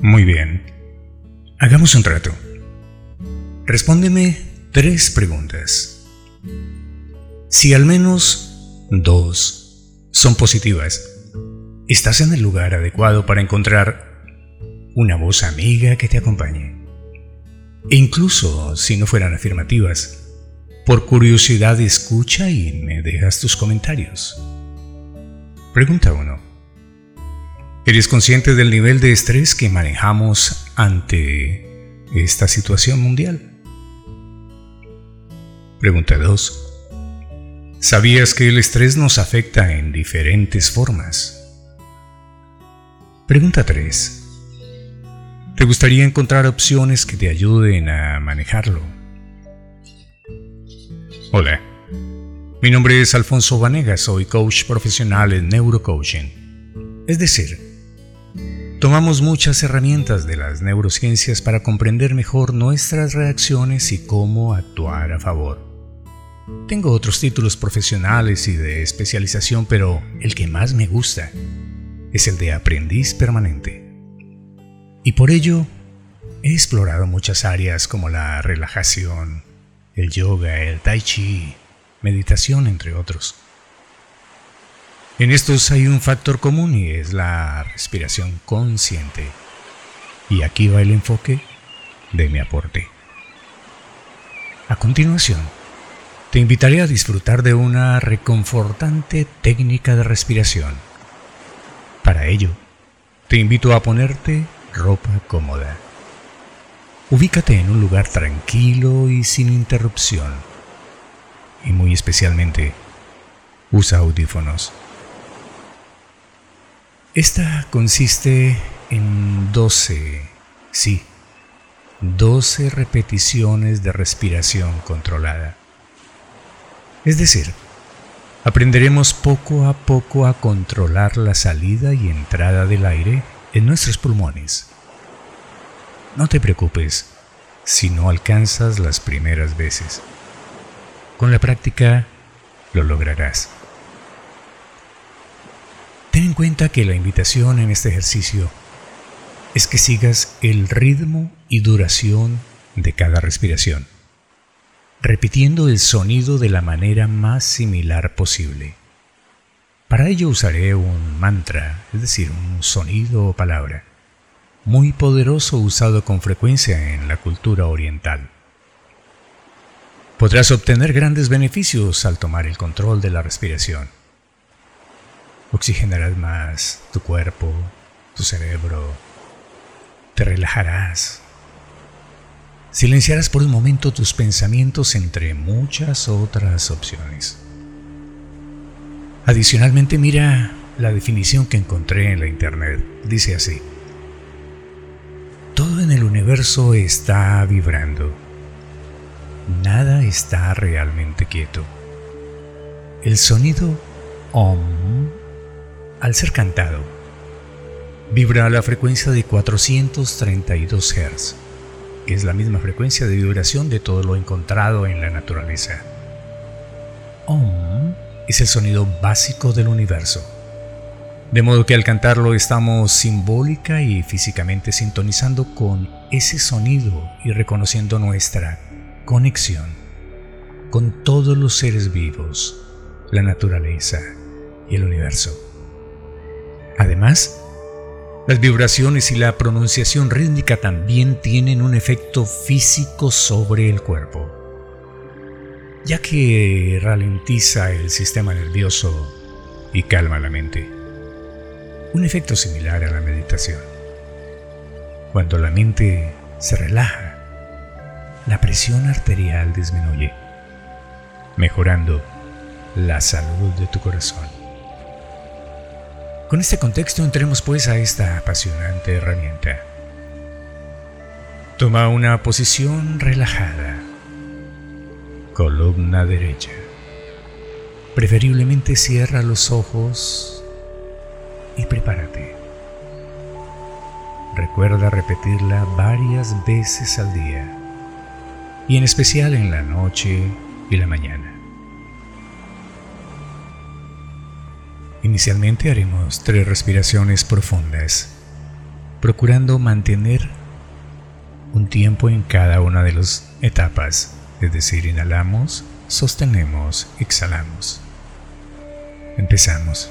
Muy bien. Hagamos un trato. Respóndeme tres preguntas. Si al menos dos son positivas, estás en el lugar adecuado para encontrar una voz amiga que te acompañe. E incluso si no fueran afirmativas, por curiosidad escucha y me dejas tus comentarios. Pregunta 1. ¿Eres consciente del nivel de estrés que manejamos ante esta situación mundial? Pregunta 2. ¿Sabías que el estrés nos afecta en diferentes formas? Pregunta 3. ¿Te gustaría encontrar opciones que te ayuden a manejarlo? Hola, mi nombre es Alfonso Vanegas, soy coach profesional en neurocoaching. Es decir, Tomamos muchas herramientas de las neurociencias para comprender mejor nuestras reacciones y cómo actuar a favor. Tengo otros títulos profesionales y de especialización, pero el que más me gusta es el de aprendiz permanente. Y por ello he explorado muchas áreas como la relajación, el yoga, el tai chi, meditación, entre otros. En estos hay un factor común y es la respiración consciente. Y aquí va el enfoque de mi aporte. A continuación, te invitaré a disfrutar de una reconfortante técnica de respiración. Para ello, te invito a ponerte ropa cómoda. Ubícate en un lugar tranquilo y sin interrupción. Y muy especialmente, usa audífonos. Esta consiste en 12, sí, 12 repeticiones de respiración controlada. Es decir, aprenderemos poco a poco a controlar la salida y entrada del aire en nuestros pulmones. No te preocupes si no alcanzas las primeras veces. Con la práctica lo lograrás. En cuenta que la invitación en este ejercicio es que sigas el ritmo y duración de cada respiración, repitiendo el sonido de la manera más similar posible. Para ello usaré un mantra, es decir, un sonido o palabra, muy poderoso usado con frecuencia en la cultura oriental. Podrás obtener grandes beneficios al tomar el control de la respiración oxigenarás más tu cuerpo, tu cerebro, te relajarás. Silenciarás por un momento tus pensamientos entre muchas otras opciones. Adicionalmente mira la definición que encontré en la internet. Dice así. Todo en el universo está vibrando. Nada está realmente quieto. El sonido OM al ser cantado, vibra a la frecuencia de 432 Hz, que es la misma frecuencia de vibración de todo lo encontrado en la naturaleza. Om es el sonido básico del universo, de modo que al cantarlo estamos simbólica y físicamente sintonizando con ese sonido y reconociendo nuestra conexión con todos los seres vivos, la naturaleza y el universo. Además, las vibraciones y la pronunciación rítmica también tienen un efecto físico sobre el cuerpo, ya que ralentiza el sistema nervioso y calma la mente. Un efecto similar a la meditación. Cuando la mente se relaja, la presión arterial disminuye, mejorando la salud de tu corazón. Con este contexto entremos pues a esta apasionante herramienta. Toma una posición relajada. Columna derecha. Preferiblemente cierra los ojos y prepárate. Recuerda repetirla varias veces al día y en especial en la noche y la mañana. Inicialmente haremos tres respiraciones profundas. procurando mantener un tiempo en cada una de las etapas, es decir, inhalamos, sostenemos, exhalamos. Empezamos.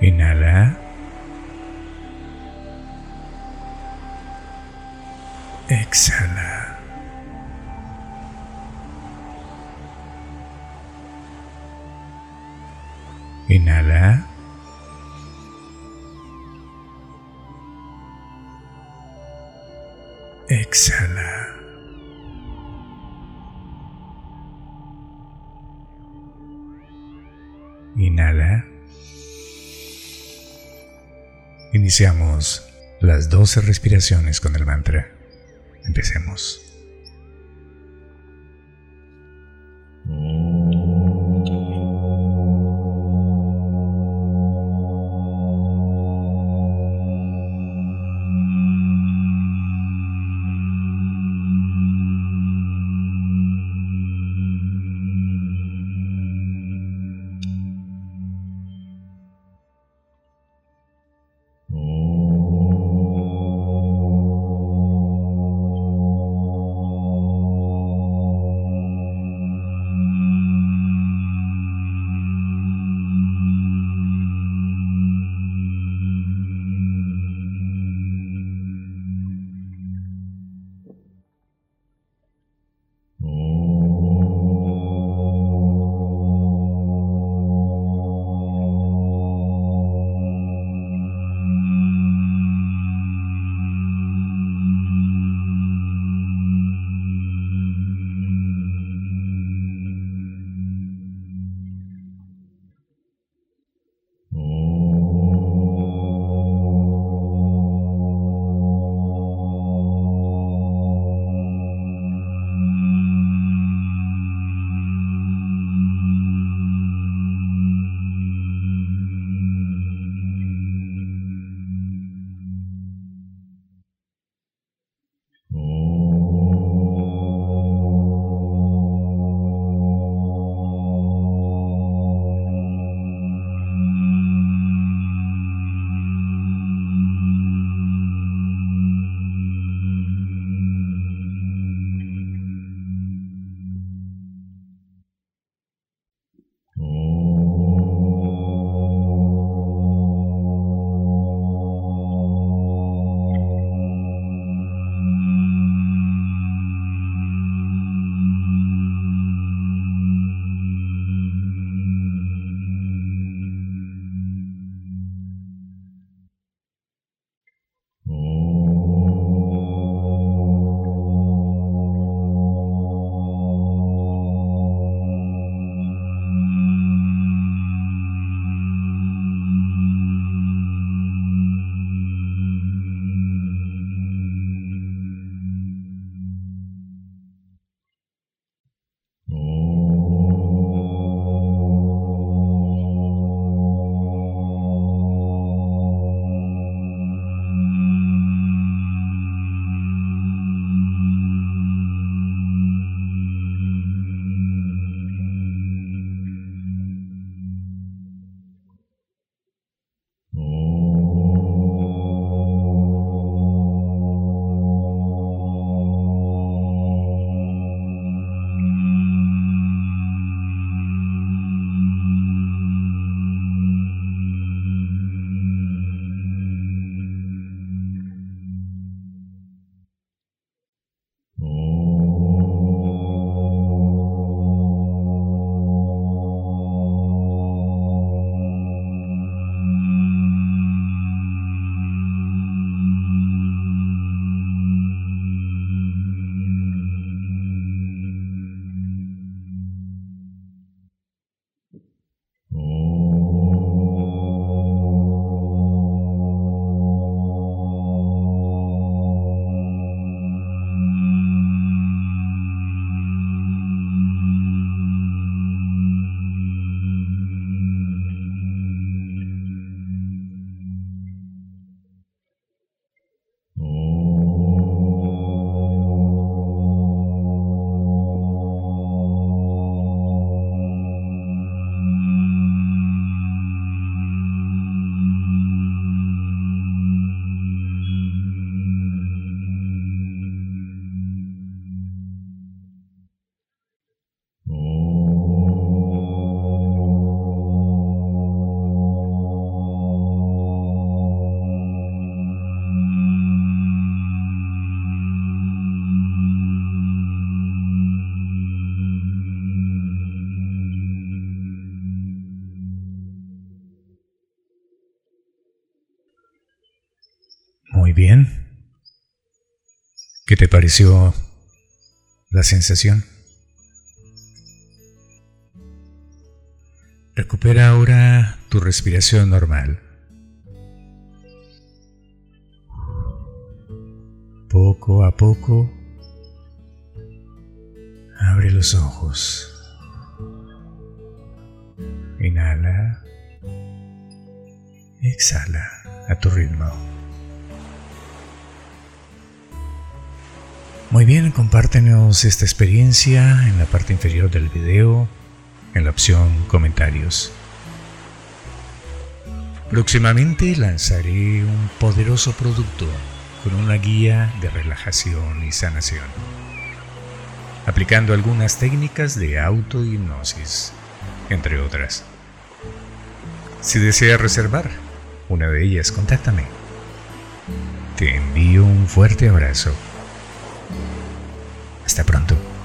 Inhala. Exhala. Inhala. Exhala. Inhala. Iniciamos las 12 respiraciones con el mantra. Empecemos. Bien. ¿Qué te pareció la sensación? Recupera ahora tu respiración normal. Poco a poco, abre los ojos. Inhala. Exhala a tu ritmo. Muy bien, compártenos esta experiencia en la parte inferior del video, en la opción comentarios. Próximamente lanzaré un poderoso producto con una guía de relajación y sanación, aplicando algunas técnicas de autohipnosis, entre otras. Si deseas reservar una de ellas, contáctame. Te envío un fuerte abrazo. Hasta pronto.